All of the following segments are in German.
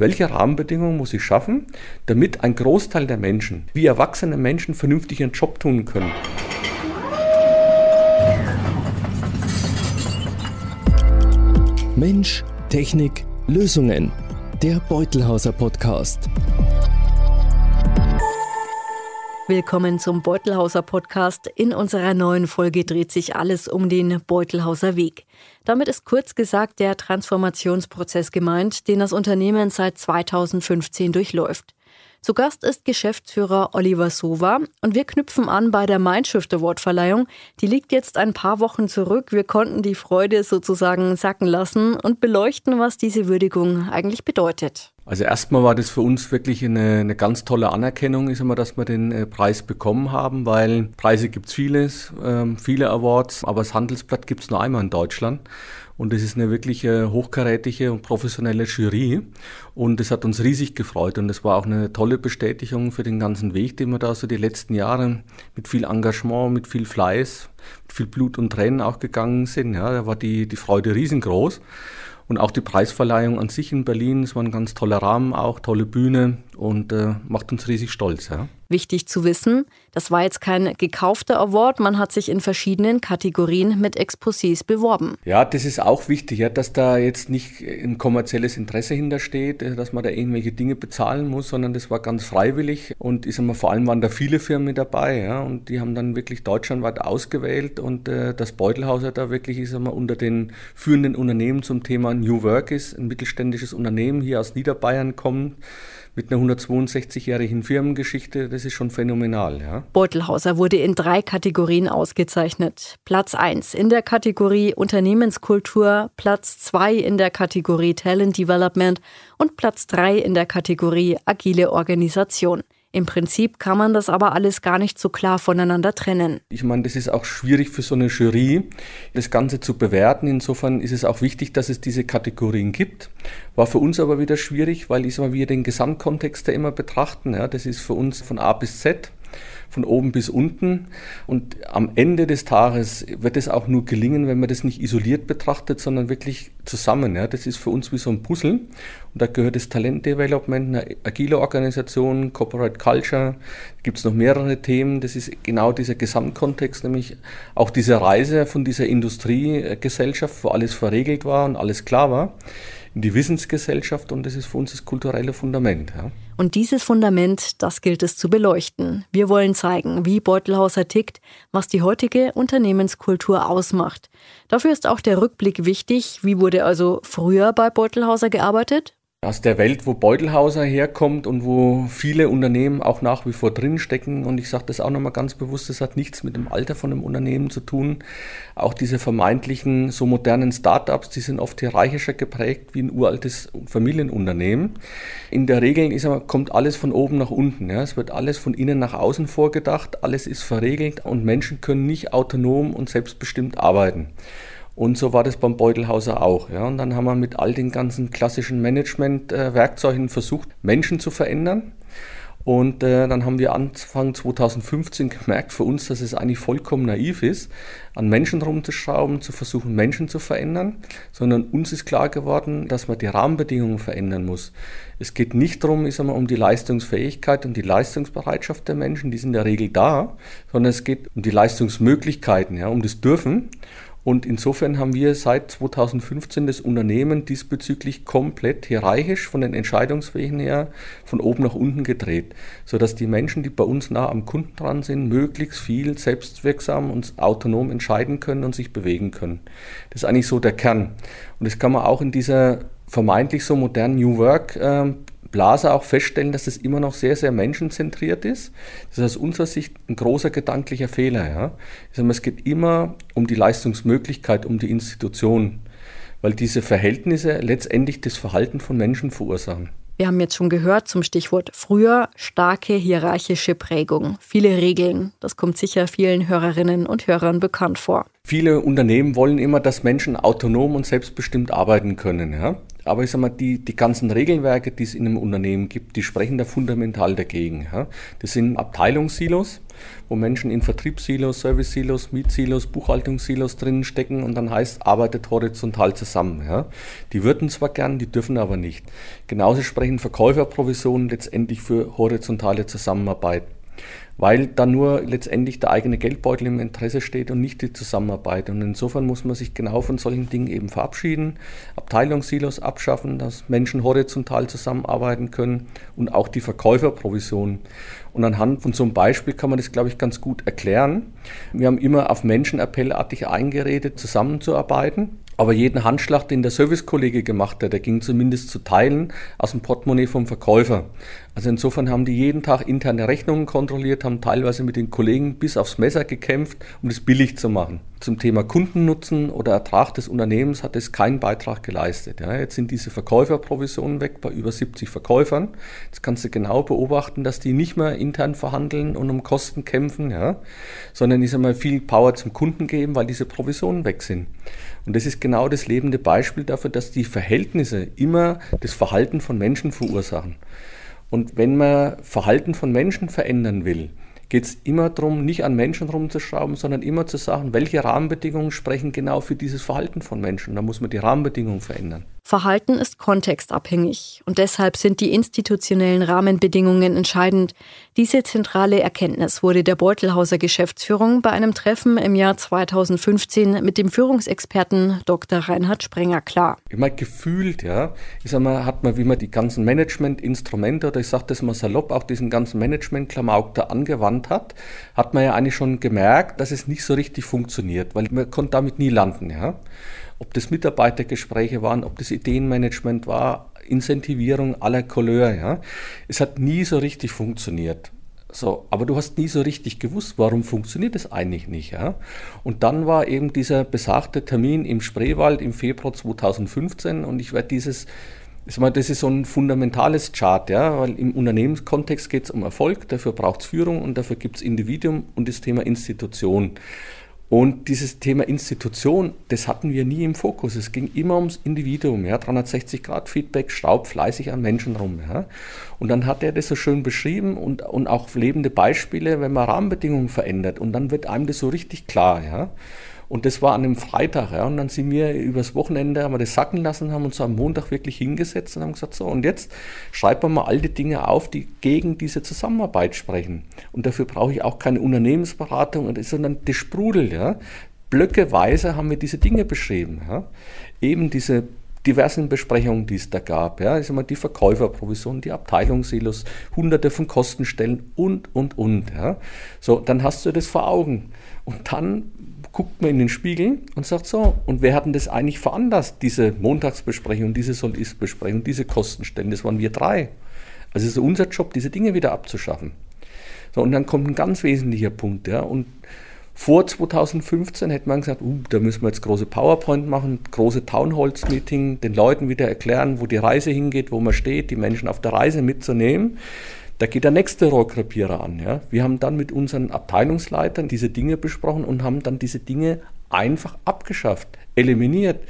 Welche Rahmenbedingungen muss ich schaffen, damit ein Großteil der Menschen, wie erwachsene Menschen, vernünftig ihren Job tun können? Mensch, Technik, Lösungen. Der Beutelhauser Podcast. Willkommen zum Beutelhauser Podcast. In unserer neuen Folge dreht sich alles um den Beutelhauser Weg. Damit ist kurz gesagt der Transformationsprozess gemeint, den das Unternehmen seit 2015 durchläuft. Zu Gast ist Geschäftsführer Oliver Sova und wir knüpfen an bei der Mindshift Award Verleihung. Die liegt jetzt ein paar Wochen zurück. Wir konnten die Freude sozusagen sacken lassen und beleuchten, was diese Würdigung eigentlich bedeutet. Also erstmal war das für uns wirklich eine, eine ganz tolle Anerkennung, ist immer, dass wir den äh, Preis bekommen haben, weil Preise gibt's vieles, ähm, viele Awards, aber das Handelsblatt gibt's nur einmal in Deutschland. Und es ist eine wirklich äh, hochkarätige und professionelle Jury. Und es hat uns riesig gefreut. Und es war auch eine tolle Bestätigung für den ganzen Weg, den wir da so die letzten Jahre mit viel Engagement, mit viel Fleiß, mit viel Blut und Tränen auch gegangen sind. Ja, da war die, die Freude riesengroß. Und auch die Preisverleihung an sich in Berlin, es war ein ganz toller Rahmen auch, tolle Bühne und äh, macht uns riesig stolz. Ja. Wichtig zu wissen, das war jetzt kein gekaufter Award, man hat sich in verschiedenen Kategorien mit Exposés beworben. Ja, das ist auch wichtig, ja, dass da jetzt nicht ein kommerzielles Interesse hintersteht, äh, dass man da irgendwelche Dinge bezahlen muss, sondern das war ganz freiwillig und ich sag mal, vor allem waren da viele Firmen mit dabei ja, und die haben dann wirklich deutschlandweit ausgewählt und äh, das Beutelhauser da wirklich ich sag mal, unter den führenden Unternehmen zum Thema New Work ist, ein mittelständisches Unternehmen hier aus Niederbayern kommt mit einer 162-jährigen Firmengeschichte, das ist schon phänomenal. Ja. Beutelhauser wurde in drei Kategorien ausgezeichnet. Platz 1 in der Kategorie Unternehmenskultur, Platz 2 in der Kategorie Talent Development und Platz 3 in der Kategorie Agile Organisation. Im Prinzip kann man das aber alles gar nicht so klar voneinander trennen. Ich meine, das ist auch schwierig für so eine Jury, das Ganze zu bewerten. Insofern ist es auch wichtig, dass es diese Kategorien gibt. War für uns aber wieder schwierig, weil ich sag wir den Gesamtkontext da immer betrachten. Ja, das ist für uns von A bis Z von oben bis unten. Und am Ende des Tages wird es auch nur gelingen, wenn man das nicht isoliert betrachtet, sondern wirklich zusammen. Ja. Das ist für uns wie so ein Puzzle. Und da gehört das Talentdevelopment, eine agile Organisation, Corporate Culture. Da gibt es noch mehrere Themen. Das ist genau dieser Gesamtkontext, nämlich auch diese Reise von dieser Industriegesellschaft, wo alles verregelt war und alles klar war in die Wissensgesellschaft und das ist für uns das kulturelle Fundament. Ja. Und dieses Fundament, das gilt es zu beleuchten. Wir wollen zeigen, wie Beutelhauser tickt, was die heutige Unternehmenskultur ausmacht. Dafür ist auch der Rückblick wichtig. Wie wurde also früher bei Beutelhauser gearbeitet? Aus der Welt, wo Beutelhauser herkommt und wo viele Unternehmen auch nach wie vor drinstecken. Und ich sage das auch nochmal ganz bewusst, das hat nichts mit dem Alter von einem Unternehmen zu tun. Auch diese vermeintlichen, so modernen Startups, die sind oft hierarchischer geprägt wie ein uraltes Familienunternehmen. In der Regel ist, kommt alles von oben nach unten. Ja. Es wird alles von innen nach außen vorgedacht, alles ist verregelt und Menschen können nicht autonom und selbstbestimmt arbeiten. Und so war das beim Beutelhauser auch. Ja. Und dann haben wir mit all den ganzen klassischen Management-Werkzeugen versucht, Menschen zu verändern. Und äh, dann haben wir Anfang 2015 gemerkt für uns, dass es eigentlich vollkommen naiv ist, an Menschen rumzuschrauben, zu versuchen, Menschen zu verändern, sondern uns ist klar geworden, dass man die Rahmenbedingungen verändern muss. Es geht nicht darum, ich sag mal, um die Leistungsfähigkeit und die Leistungsbereitschaft der Menschen, die sind in der Regel da, sondern es geht um die Leistungsmöglichkeiten, ja, um das Dürfen. Und insofern haben wir seit 2015 das Unternehmen diesbezüglich komplett hierarchisch von den Entscheidungswegen her von oben nach unten gedreht, sodass die Menschen, die bei uns nah am Kunden dran sind, möglichst viel selbstwirksam und autonom entscheiden können und sich bewegen können. Das ist eigentlich so der Kern. Und das kann man auch in dieser vermeintlich so modernen New Work äh, Blase auch feststellen, dass es immer noch sehr, sehr menschenzentriert ist. Das ist aus unserer Sicht ein großer gedanklicher Fehler. Ja? Sage es geht immer um die Leistungsmöglichkeit, um die Institution, weil diese Verhältnisse letztendlich das Verhalten von Menschen verursachen. Wir haben jetzt schon gehört zum Stichwort früher starke hierarchische Prägung, viele Regeln. Das kommt sicher vielen Hörerinnen und Hörern bekannt vor. Viele Unternehmen wollen immer, dass Menschen autonom und selbstbestimmt arbeiten können. Ja? Aber ich sag mal, die, die ganzen Regelwerke, die es in einem Unternehmen gibt, die sprechen da fundamental dagegen. Ja. Das sind Abteilungssilos, wo Menschen in Vertriebssilos, Service-Silos, Miet-Silos, Buchhaltungssilos drinnen stecken und dann heißt, arbeitet horizontal zusammen. Ja. Die würden zwar gern, die dürfen aber nicht. Genauso sprechen Verkäuferprovisionen letztendlich für horizontale Zusammenarbeit weil dann nur letztendlich der eigene Geldbeutel im Interesse steht und nicht die Zusammenarbeit. Und insofern muss man sich genau von solchen Dingen eben verabschieden, Abteilungssilos abschaffen, dass Menschen horizontal zusammenarbeiten können und auch die Verkäuferprovision. Und anhand von so einem Beispiel kann man das, glaube ich, ganz gut erklären. Wir haben immer auf Menschenappellartig eingeredet, zusammenzuarbeiten. Aber jeden Handschlag, den der Servicekollege gemacht hat, der ging zumindest zu Teilen aus dem Portemonnaie vom Verkäufer. Also insofern haben die jeden Tag interne Rechnungen kontrolliert, haben teilweise mit den Kollegen bis aufs Messer gekämpft, um das billig zu machen. Zum Thema Kundennutzen oder Ertrag des Unternehmens hat es keinen Beitrag geleistet. Ja, jetzt sind diese Verkäuferprovisionen weg bei über 70 Verkäufern. Jetzt kannst du genau beobachten, dass die nicht mehr intern verhandeln und um Kosten kämpfen, ja, sondern ich sag mal viel Power zum Kunden geben, weil diese Provisionen weg sind. Und das ist genau das lebende Beispiel dafür, dass die Verhältnisse immer das Verhalten von Menschen verursachen. Und wenn man Verhalten von Menschen verändern will, geht es immer darum, nicht an Menschen rumzuschrauben, sondern immer zu sagen, welche Rahmenbedingungen sprechen genau für dieses Verhalten von Menschen. Da muss man die Rahmenbedingungen verändern. Verhalten ist kontextabhängig und deshalb sind die institutionellen Rahmenbedingungen entscheidend. Diese zentrale Erkenntnis wurde der Beutelhauser Geschäftsführung bei einem Treffen im Jahr 2015 mit dem Führungsexperten Dr. Reinhard Sprenger klar. Meine, gefühlt, ja, ich sag mal, hat man, wie man die ganzen Managementinstrumente oder ich sage das mal salopp, auch diesen ganzen Management-Klamauk da angewandt hat, hat man ja eigentlich schon gemerkt, dass es nicht so richtig funktioniert, weil man konnte damit nie landen, ja ob das Mitarbeitergespräche waren, ob das Ideenmanagement war, Incentivierung aller Couleur. Ja. Es hat nie so richtig funktioniert. So, aber du hast nie so richtig gewusst, warum funktioniert es eigentlich nicht. Ja? Und dann war eben dieser besagte Termin im Spreewald im Februar 2015 und ich werde dieses, das ist so ein fundamentales Chart, ja, weil im Unternehmenskontext geht es um Erfolg, dafür braucht es Führung und dafür gibt es Individuum und das Thema Institution. Und dieses Thema Institution, das hatten wir nie im Fokus. Es ging immer ums Individuum, ja, 360 Grad Feedback, schraubt fleißig an Menschen rum. Ja. Und dann hat er das so schön beschrieben und, und auch lebende Beispiele, wenn man Rahmenbedingungen verändert. Und dann wird einem das so richtig klar. Ja. Und das war an einem Freitag. Ja. Und dann sind wir übers Wochenende, haben wir das sacken lassen, haben uns am Montag wirklich hingesetzt und haben gesagt, so, und jetzt schreiben wir mal all die Dinge auf, die gegen diese Zusammenarbeit sprechen. Und dafür brauche ich auch keine Unternehmensberatung, sondern das sprudelt. Ja. Blöckeweise haben wir diese Dinge beschrieben. Ja. Eben diese diversen Besprechungen, die es da gab. Ja, ich sag mal, die Verkäuferprovision, die Abteilungssilos, hunderte von Kostenstellen und, und, und. Ja. So, dann hast du das vor Augen. Und dann guckt man in den Spiegel und sagt so, und wer hat denn das eigentlich veranlasst, diese Montagsbesprechung, diese Soll-Ist-Besprechung, diese Kostenstellen? Das waren wir drei. Also es ist unser Job, diese Dinge wieder abzuschaffen. So, und dann kommt ein ganz wesentlicher Punkt, ja, und vor 2015 hätte man gesagt, uh, da müssen wir jetzt große PowerPoint machen, große Townhalls-Meeting, den Leuten wieder erklären, wo die Reise hingeht, wo man steht, die Menschen auf der Reise mitzunehmen. Da geht der nächste Rohrkrepierer an. Ja. Wir haben dann mit unseren Abteilungsleitern diese Dinge besprochen und haben dann diese Dinge einfach abgeschafft, eliminiert.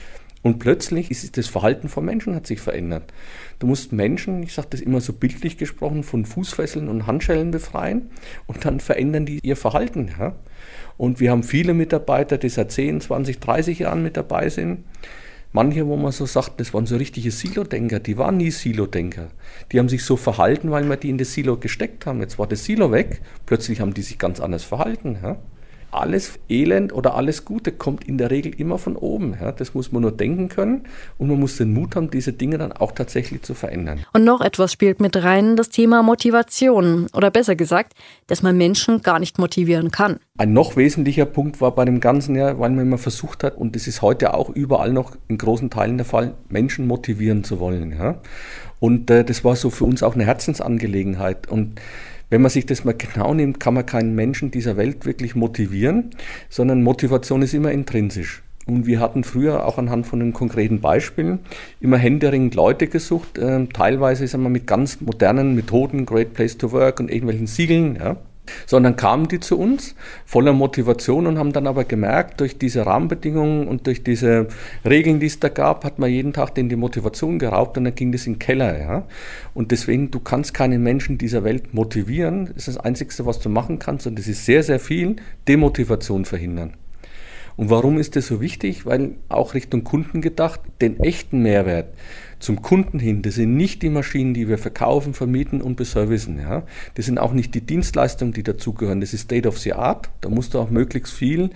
Und plötzlich ist das Verhalten von Menschen hat sich verändert. Du musst Menschen, ich sage das immer so bildlich gesprochen, von Fußfesseln und Handschellen befreien und dann verändern die ihr Verhalten. Ja? Und wir haben viele Mitarbeiter, die seit 10, 20, 30 Jahren mit dabei sind. Manche, wo man so sagt, das waren so richtige Silo-Denker, die waren nie Silo-Denker. Die haben sich so verhalten, weil wir die in das Silo gesteckt haben. Jetzt war das Silo weg, plötzlich haben die sich ganz anders verhalten. Ja? Alles Elend oder alles Gute kommt in der Regel immer von oben. Ja, das muss man nur denken können und man muss den Mut haben, diese Dinge dann auch tatsächlich zu verändern. Und noch etwas spielt mit rein, das Thema Motivation. Oder besser gesagt, dass man Menschen gar nicht motivieren kann. Ein noch wesentlicher Punkt war bei dem Ganzen ja, weil man immer versucht hat, und das ist heute auch überall noch in großen Teilen der Fall, Menschen motivieren zu wollen. Ja. Und äh, das war so für uns auch eine Herzensangelegenheit. Und wenn man sich das mal genau nimmt, kann man keinen Menschen dieser Welt wirklich motivieren, sondern Motivation ist immer intrinsisch. Und wir hatten früher auch anhand von den konkreten Beispielen immer händeringend Leute gesucht, äh, teilweise sagen wir, mit ganz modernen Methoden, Great Place to Work und irgendwelchen Siegeln. Ja. Sondern kamen die zu uns voller Motivation und haben dann aber gemerkt, durch diese Rahmenbedingungen und durch diese Regeln, die es da gab, hat man jeden Tag denen die Motivation geraubt und dann ging das in den Keller. Ja? Und deswegen, du kannst keine Menschen dieser Welt motivieren. Das ist das Einzige, was du machen kannst und das ist sehr, sehr viel, Demotivation verhindern. Und warum ist das so wichtig? Weil auch Richtung Kunden gedacht, den echten Mehrwert zum Kunden hin, das sind nicht die Maschinen, die wir verkaufen, vermieten und beservicen. Ja. Das sind auch nicht die Dienstleistungen, die dazugehören. Das ist State of the Art. Da musst du auch möglichst viel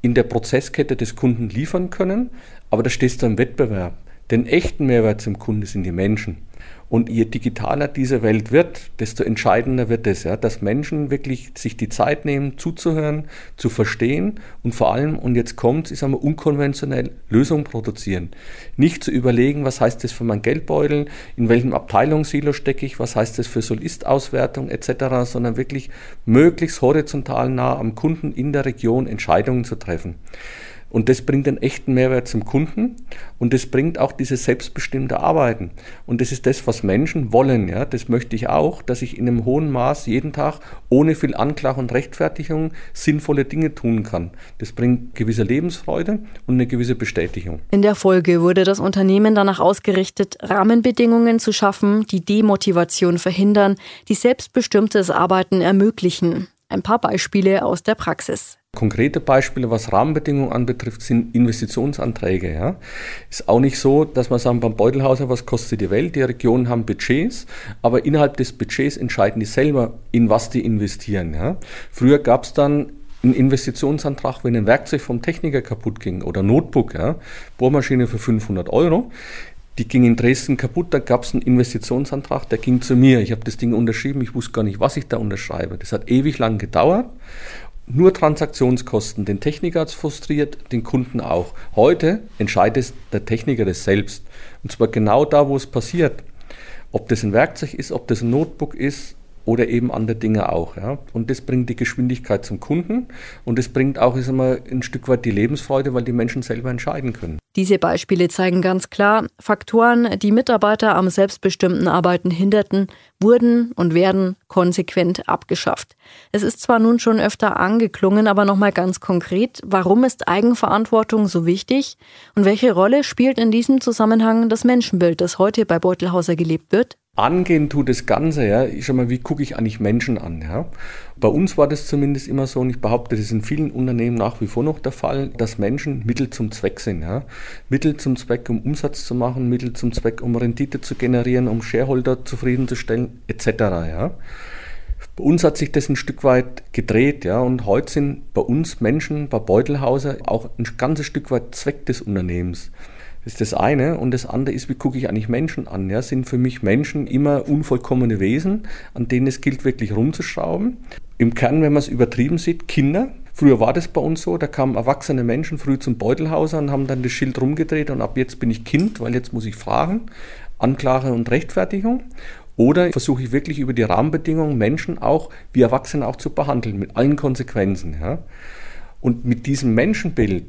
in der Prozesskette des Kunden liefern können. Aber da stehst du im Wettbewerb. Den echten Mehrwert zum Kunden sind die Menschen. Und je digitaler diese Welt wird, desto entscheidender wird es, ja, dass Menschen wirklich sich die Zeit nehmen, zuzuhören, zu verstehen und vor allem, und jetzt kommt ich sage mal, unkonventionell Lösungen produzieren. Nicht zu überlegen, was heißt das für mein Geldbeutel, in welchem Abteilungssilo stecke ich, was heißt das für Solistauswertung etc., sondern wirklich möglichst horizontal nah am Kunden in der Region Entscheidungen zu treffen. Und das bringt einen echten Mehrwert zum Kunden und das bringt auch dieses selbstbestimmte Arbeiten. Und das ist das, was Menschen wollen. Ja? Das möchte ich auch, dass ich in einem hohen Maß jeden Tag ohne viel Anklage und Rechtfertigung sinnvolle Dinge tun kann. Das bringt gewisse Lebensfreude und eine gewisse Bestätigung. In der Folge wurde das Unternehmen danach ausgerichtet, Rahmenbedingungen zu schaffen, die Demotivation verhindern, die selbstbestimmtes Arbeiten ermöglichen. Ein paar Beispiele aus der Praxis. Konkrete Beispiele, was Rahmenbedingungen anbetrifft, sind Investitionsanträge. Ja. Ist auch nicht so, dass man sagen, beim Beutelhauser, was kostet die Welt? Die Regionen haben Budgets, aber innerhalb des Budgets entscheiden die selber, in was die investieren. Ja. Früher gab es dann einen Investitionsantrag, wenn ein Werkzeug vom Techniker kaputt ging oder Notebook, ja, Bohrmaschine für 500 Euro. Die ging in Dresden kaputt, da gab es einen Investitionsantrag, der ging zu mir. Ich habe das Ding unterschrieben, ich wusste gar nicht, was ich da unterschreibe. Das hat ewig lang gedauert nur Transaktionskosten. Den Techniker hat es frustriert, den Kunden auch. Heute entscheidet der Techniker das selbst. Und zwar genau da, wo es passiert. Ob das ein Werkzeug ist, ob das ein Notebook ist oder eben andere Dinge auch. Ja. Und das bringt die Geschwindigkeit zum Kunden und das bringt auch ich sag mal, ein Stück weit die Lebensfreude, weil die Menschen selber entscheiden können. Diese Beispiele zeigen ganz klar, Faktoren, die Mitarbeiter am selbstbestimmten Arbeiten hinderten, wurden und werden konsequent abgeschafft. Es ist zwar nun schon öfter angeklungen, aber nochmal ganz konkret, warum ist Eigenverantwortung so wichtig und welche Rolle spielt in diesem Zusammenhang das Menschenbild, das heute bei Beutelhauser gelebt wird? Angehen tut das Ganze, ja. Ich schau mal, wie gucke ich eigentlich Menschen an, ja. Bei uns war das zumindest immer so, und ich behaupte, das ist in vielen Unternehmen nach wie vor noch der Fall, dass Menschen Mittel zum Zweck sind, ja. Mittel zum Zweck, um Umsatz zu machen, Mittel zum Zweck, um Rendite zu generieren, um Shareholder zufriedenzustellen, etc., ja. Bei uns hat sich das ein Stück weit gedreht, ja, und heute sind bei uns Menschen, bei Beutelhauser auch ein ganzes Stück weit Zweck des Unternehmens. Das ist das eine. Und das andere ist, wie gucke ich eigentlich Menschen an? Ja, sind für mich Menschen immer unvollkommene Wesen, an denen es gilt, wirklich rumzuschrauben. Im Kern, wenn man es übertrieben sieht, Kinder. Früher war das bei uns so, da kamen erwachsene Menschen früh zum Beutelhauser und haben dann das Schild rumgedreht und ab jetzt bin ich Kind, weil jetzt muss ich fragen. Anklage und Rechtfertigung. Oder versuche ich wirklich über die Rahmenbedingungen Menschen auch wie Erwachsene auch zu behandeln, mit allen Konsequenzen. Ja? Und mit diesem Menschenbild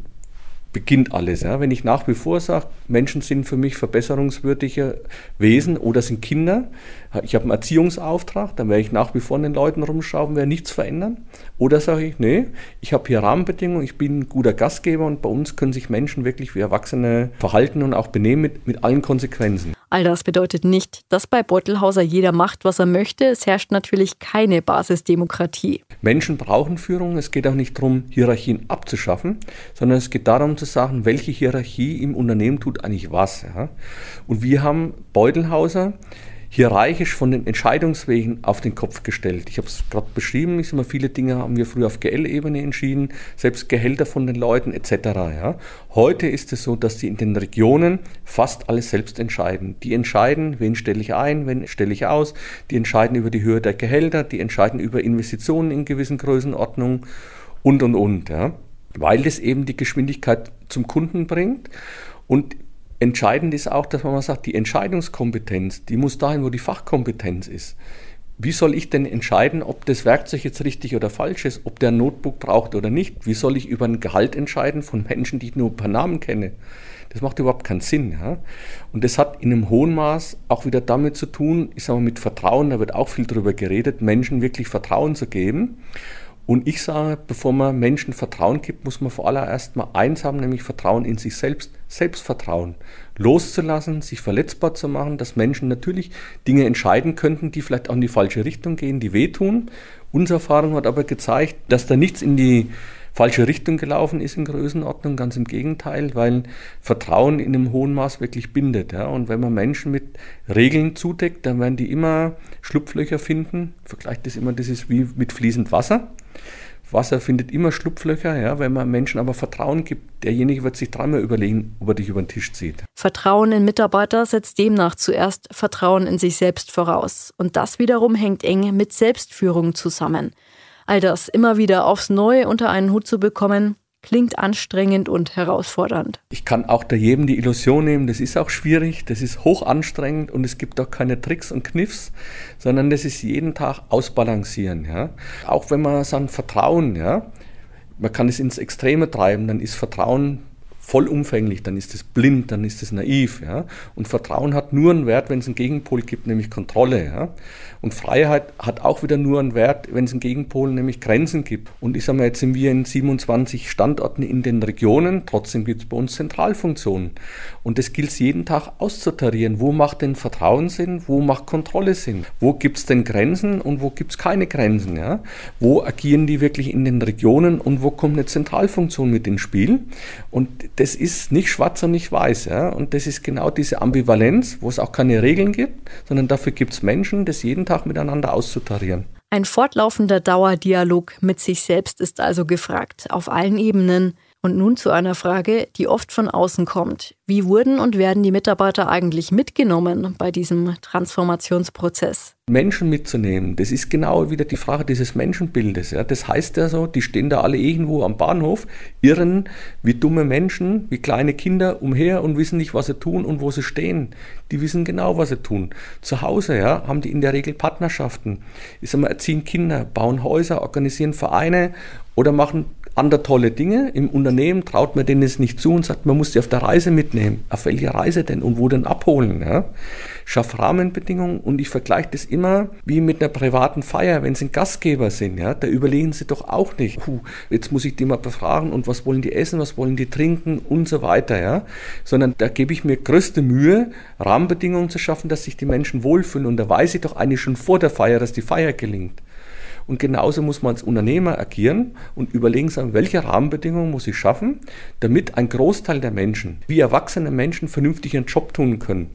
beginnt alles. Ja. Wenn ich nach wie vor sage, Menschen sind für mich verbesserungswürdige Wesen oder sind Kinder, ich habe einen Erziehungsauftrag, dann werde ich nach wie vor an den Leuten rumschrauben, werde nichts verändern. Oder sage ich, nee, ich habe hier Rahmenbedingungen, ich bin ein guter Gastgeber und bei uns können sich Menschen wirklich wie Erwachsene verhalten und auch benehmen mit, mit allen Konsequenzen. All das bedeutet nicht, dass bei Beutelhauser jeder macht, was er möchte. Es herrscht natürlich keine Basisdemokratie. Menschen brauchen Führung. Es geht auch nicht darum, Hierarchien abzuschaffen, sondern es geht darum zu sagen, welche Hierarchie im Unternehmen tut eigentlich was. Ja? Und wir haben Beutelhauser hierarchisch von den Entscheidungswegen auf den Kopf gestellt. Ich habe es gerade beschrieben, ich sage viele Dinge haben wir früher auf GL-Ebene entschieden, selbst Gehälter von den Leuten etc. Ja. Heute ist es so, dass die in den Regionen fast alles selbst entscheiden. Die entscheiden, wen stelle ich ein, wen stelle ich aus, die entscheiden über die Höhe der Gehälter, die entscheiden über Investitionen in gewissen Größenordnungen und und und. Ja. Weil das eben die Geschwindigkeit zum Kunden bringt. Und Entscheidend ist auch, dass man mal sagt, die Entscheidungskompetenz, die muss dahin, wo die Fachkompetenz ist. Wie soll ich denn entscheiden, ob das Werkzeug jetzt richtig oder falsch ist, ob der ein Notebook braucht oder nicht? Wie soll ich über ein Gehalt entscheiden von Menschen, die ich nur per Namen kenne? Das macht überhaupt keinen Sinn. Ja? Und das hat in einem hohen Maß auch wieder damit zu tun, ich sage mal mit Vertrauen, da wird auch viel darüber geredet, Menschen wirklich Vertrauen zu geben. Und ich sage, bevor man Menschen Vertrauen gibt, muss man vor allem erstmal eins haben, nämlich Vertrauen in sich selbst, Selbstvertrauen. Loszulassen, sich verletzbar zu machen, dass Menschen natürlich Dinge entscheiden könnten, die vielleicht auch in die falsche Richtung gehen, die wehtun. Unsere Erfahrung hat aber gezeigt, dass da nichts in die falsche Richtung gelaufen ist in Größenordnung, ganz im Gegenteil, weil Vertrauen in einem hohen Maß wirklich bindet. Ja. Und wenn man Menschen mit Regeln zudeckt, dann werden die immer Schlupflöcher finden. Vergleicht das immer, das ist wie mit fließend Wasser. Wasser findet immer Schlupflöcher, ja, wenn man Menschen aber Vertrauen gibt, derjenige wird sich dreimal überlegen, ob er dich über den Tisch zieht. Vertrauen in Mitarbeiter setzt demnach zuerst Vertrauen in sich selbst voraus. Und das wiederum hängt eng mit Selbstführung zusammen. All das immer wieder aufs Neue unter einen Hut zu bekommen, klingt anstrengend und herausfordernd. Ich kann auch da jedem die Illusion nehmen, das ist auch schwierig, das ist hoch anstrengend und es gibt auch keine Tricks und Kniffs, sondern das ist jeden Tag ausbalancieren. Ja? Auch wenn man sagt Vertrauen, ja, man kann es ins Extreme treiben, dann ist Vertrauen vollumfänglich, dann ist es blind, dann ist es naiv. Ja? Und Vertrauen hat nur einen Wert, wenn es einen Gegenpol gibt, nämlich Kontrolle. Ja? Und Freiheit hat auch wieder nur einen Wert, wenn es einen Gegenpol, nämlich Grenzen gibt. Und ich sage mal, jetzt sind wir in 27 Standorten in den Regionen, trotzdem gibt es bei uns Zentralfunktionen. Und das gilt es jeden Tag auszutarieren. Wo macht denn Vertrauen Sinn? Wo macht Kontrolle Sinn? Wo gibt es denn Grenzen und wo gibt es keine Grenzen? Ja? Wo agieren die wirklich in den Regionen und wo kommt eine Zentralfunktion mit ins Spiel? Und das ist nicht schwarz und nicht weiß. Ja? Und das ist genau diese Ambivalenz, wo es auch keine Regeln gibt, sondern dafür gibt es Menschen, das jeden Tag miteinander auszutarieren. Ein fortlaufender Dauerdialog mit sich selbst ist also gefragt, auf allen Ebenen. Und nun zu einer Frage, die oft von außen kommt. Wie wurden und werden die Mitarbeiter eigentlich mitgenommen bei diesem Transformationsprozess? Menschen mitzunehmen, das ist genau wieder die Frage dieses Menschenbildes. Ja. Das heißt ja so, die stehen da alle irgendwo am Bahnhof, irren wie dumme Menschen, wie kleine Kinder umher und wissen nicht, was sie tun und wo sie stehen. Die wissen genau, was sie tun. Zu Hause ja, haben die in der Regel Partnerschaften. Ich sag mal, erziehen Kinder, bauen Häuser, organisieren Vereine oder machen andere tolle Dinge. Im Unternehmen traut man denen es nicht zu und sagt, man muss sie auf der Reise mitnehmen. Auf welche Reise denn und wo denn abholen? Ja? Schaff Rahmenbedingungen und ich vergleiche das immer wie mit einer privaten Feier, wenn sie ein Gastgeber sind. Ja? Da überlegen sie doch auch nicht, puh, jetzt muss ich die mal befragen und was wollen die essen, was wollen die trinken und so weiter. Ja? Sondern da gebe ich mir größte Mühe, Rahmenbedingungen zu schaffen, dass sich die Menschen wohlfühlen. Und da weiß ich doch eigentlich schon vor der Feier, dass die Feier gelingt. Und genauso muss man als Unternehmer agieren und überlegen, welche Rahmenbedingungen muss ich schaffen, damit ein Großteil der Menschen, wie erwachsene Menschen, vernünftig ihren Job tun können.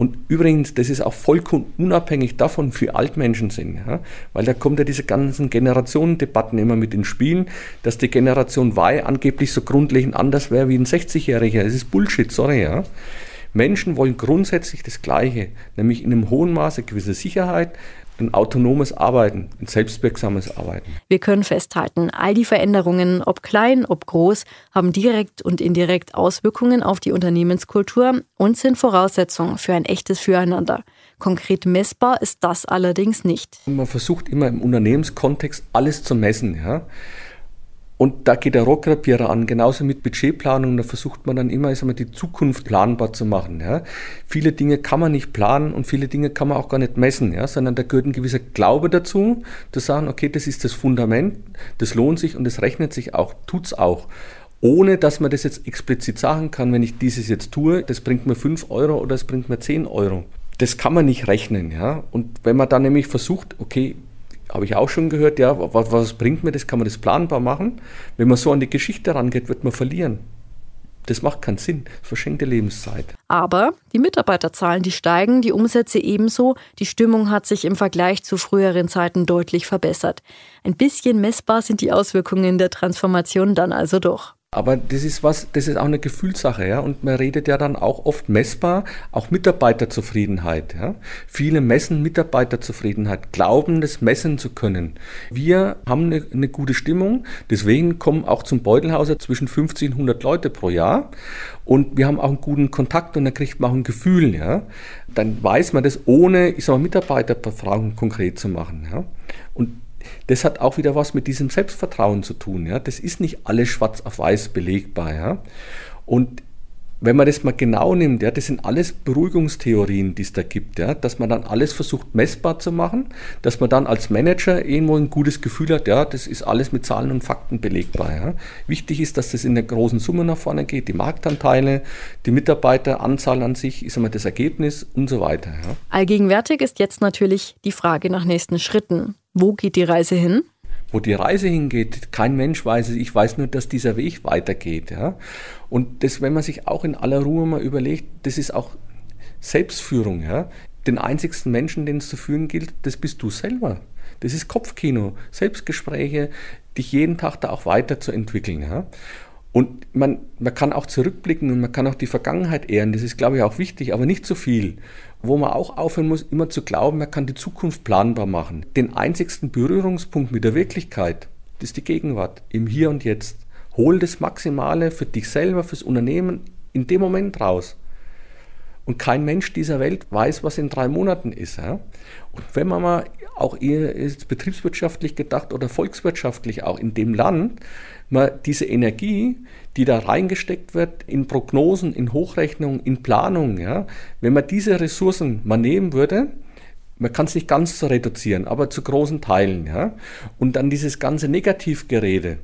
Und übrigens, das ist auch vollkommen unabhängig davon, wie alt Menschen sind. Ja? Weil da kommt ja diese ganzen Generationendebatten immer mit ins Spiel, dass die Generation Y angeblich so grundlegend anders wäre wie ein 60-Jähriger. Das ist Bullshit, sorry. Ja? Menschen wollen grundsätzlich das Gleiche, nämlich in einem hohen Maße gewisse Sicherheit, ein autonomes Arbeiten, ein selbstwirksames Arbeiten. Wir können festhalten, all die Veränderungen, ob klein, ob groß, haben direkt und indirekt Auswirkungen auf die Unternehmenskultur und sind Voraussetzungen für ein echtes Füreinander. Konkret messbar ist das allerdings nicht. Man versucht immer im Unternehmenskontext alles zu messen. Ja? Und da geht der Rohrkrepierer an, genauso mit Budgetplanung. Da versucht man dann immer mal, die Zukunft planbar zu machen. Ja. Viele Dinge kann man nicht planen und viele Dinge kann man auch gar nicht messen, ja, sondern da gehört ein gewisser Glaube dazu, zu sagen, okay, das ist das Fundament, das lohnt sich und das rechnet sich auch, tut's auch ohne dass man das jetzt explizit sagen kann, wenn ich dieses jetzt tue, das bringt mir 5 Euro oder das bringt mir 10 Euro. Das kann man nicht rechnen. Ja? Und wenn man dann nämlich versucht, okay, habe ich auch schon gehört, ja, was, was bringt mir das? Kann man das planbar machen? Wenn man so an die Geschichte rangeht, wird man verlieren. Das macht keinen Sinn. Verschenkte Lebenszeit. Aber die Mitarbeiterzahlen, die steigen, die Umsätze ebenso. Die Stimmung hat sich im Vergleich zu früheren Zeiten deutlich verbessert. Ein bisschen messbar sind die Auswirkungen der Transformation dann also doch. Aber das ist was, das ist auch eine Gefühlssache, ja. Und man redet ja dann auch oft messbar, auch Mitarbeiterzufriedenheit, ja. Viele messen Mitarbeiterzufriedenheit, glauben, das messen zu können. Wir haben eine, eine gute Stimmung, deswegen kommen auch zum Beutelhauser zwischen 50 und 100 Leute pro Jahr. Und wir haben auch einen guten Kontakt und dann kriegt man auch ein Gefühl, ja. Dann weiß man das, ohne, ich sag mal, Mitarbeiterbefragung konkret zu machen, ja. Und das hat auch wieder was mit diesem Selbstvertrauen zu tun. Ja? Das ist nicht alles schwarz auf weiß belegbar. Ja? Und wenn man das mal genau nimmt, ja, das sind alles Beruhigungstheorien, die es da gibt, ja, dass man dann alles versucht messbar zu machen, dass man dann als Manager irgendwo ein gutes Gefühl hat, ja, das ist alles mit Zahlen und Fakten belegbar. Ja. Wichtig ist, dass das in der großen Summe nach vorne geht, die Marktanteile, die Mitarbeiteranzahl an sich, ist immer das Ergebnis und so weiter. Ja. Allgegenwärtig ist jetzt natürlich die Frage nach nächsten Schritten. Wo geht die Reise hin? Wo die Reise hingeht, kein Mensch weiß es. Ich weiß nur, dass dieser Weg weitergeht. Ja? Und das, wenn man sich auch in aller Ruhe mal überlegt, das ist auch Selbstführung. Ja? Den einzigsten Menschen, den es zu führen gilt, das bist du selber. Das ist Kopfkino, Selbstgespräche, dich jeden Tag da auch weiterzuentwickeln. Ja? Und man, man kann auch zurückblicken und man kann auch die Vergangenheit ehren, das ist, glaube ich, auch wichtig, aber nicht zu viel wo man auch aufhören muss, immer zu glauben, man kann die Zukunft planbar machen. Den einzigsten Berührungspunkt mit der Wirklichkeit, das ist die Gegenwart, im Hier und Jetzt. Hol das Maximale für dich selber, fürs Unternehmen in dem Moment raus. Und kein Mensch dieser Welt weiß, was in drei Monaten ist. Ja? Und wenn man mal auch eher betriebswirtschaftlich gedacht oder volkswirtschaftlich auch in dem Land, man diese Energie, die da reingesteckt wird in Prognosen, in Hochrechnungen, in Planungen, ja, wenn man diese Ressourcen mal nehmen würde, man kann es nicht ganz reduzieren, aber zu großen Teilen, ja, und dann dieses ganze Negativgerede,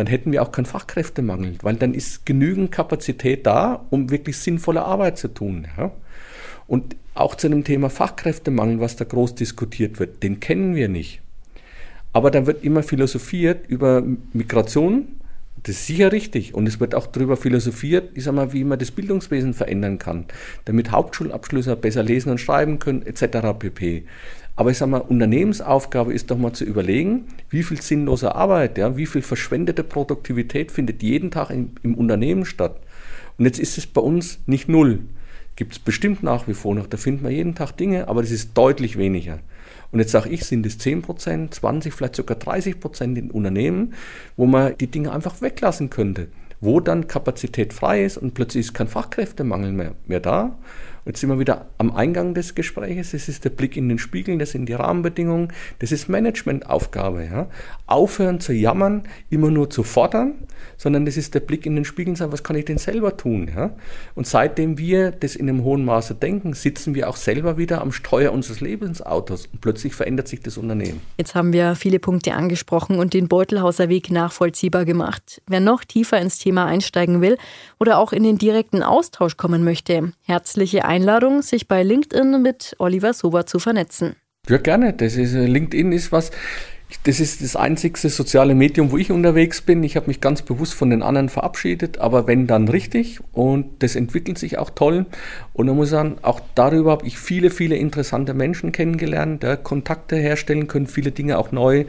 dann hätten wir auch keinen Fachkräftemangel, weil dann ist genügend Kapazität da, um wirklich sinnvolle Arbeit zu tun. Ja. Und auch zu dem Thema Fachkräftemangel, was da groß diskutiert wird, den kennen wir nicht. Aber dann wird immer philosophiert über Migration. Das ist sicher richtig. Und es wird auch darüber philosophiert, ich sag mal, wie man das Bildungswesen verändern kann, damit Hauptschulabschlüsse besser lesen und schreiben können, etc. pp. Aber ich sage mal, Unternehmensaufgabe ist doch mal zu überlegen, wie viel sinnlose Arbeit, ja, wie viel verschwendete Produktivität findet jeden Tag im, im Unternehmen statt. Und jetzt ist es bei uns nicht null. Gibt es bestimmt nach wie vor noch, da findet man jeden Tag Dinge, aber das ist deutlich weniger. Und jetzt sage ich, sind es 10 Prozent, 20, vielleicht sogar 30 Prozent in Unternehmen, wo man die Dinge einfach weglassen könnte, wo dann Kapazität frei ist und plötzlich ist kein Fachkräftemangel mehr, mehr da Jetzt sind wir wieder am Eingang des Gesprächs. Das ist der Blick in den Spiegel, das sind die Rahmenbedingungen, das ist Managementaufgabe. Ja? Aufhören zu jammern, immer nur zu fordern, sondern das ist der Blick in den Spiegel und sagen, was kann ich denn selber tun? Ja? Und seitdem wir das in einem hohen Maße denken, sitzen wir auch selber wieder am Steuer unseres Lebensautos und plötzlich verändert sich das Unternehmen. Jetzt haben wir viele Punkte angesprochen und den Beutelhauser Weg nachvollziehbar gemacht. Wer noch tiefer ins Thema einsteigen will oder auch in den direkten Austausch kommen möchte, herzliche Einladung, sich bei LinkedIn mit Oliver Sober zu vernetzen. Ja, gerne. Das ist, äh, LinkedIn ist was, das ist das einzigste soziale Medium, wo ich unterwegs bin. Ich habe mich ganz bewusst von den anderen verabschiedet, aber wenn dann richtig und das entwickelt sich auch toll. Und da muss ich sagen, auch darüber habe ich viele, viele interessante Menschen kennengelernt, ja, Kontakte herstellen können, viele Dinge auch neu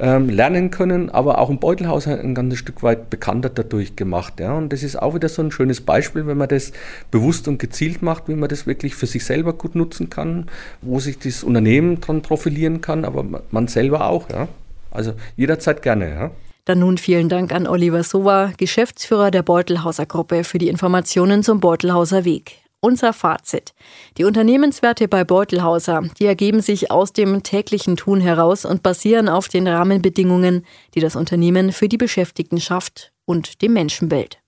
ähm, lernen können, aber auch im Beutelhaus ein ganzes Stück weit bekannter dadurch gemacht. Ja. Und das ist auch wieder so ein schönes Beispiel, wenn man das bewusst und gezielt macht, wie man das wirklich für sich selber gut nutzen kann, wo sich das Unternehmen dran profilieren kann, aber man selber auch. Ja. Also jederzeit gerne. Ja. Dann nun vielen Dank an Oliver Sova, Geschäftsführer der Beutelhauser Gruppe, für die Informationen zum Beutelhauser Weg. Unser Fazit. Die Unternehmenswerte bei Beutelhauser, die ergeben sich aus dem täglichen Tun heraus und basieren auf den Rahmenbedingungen, die das Unternehmen für die Beschäftigten schafft und dem Menschenbild.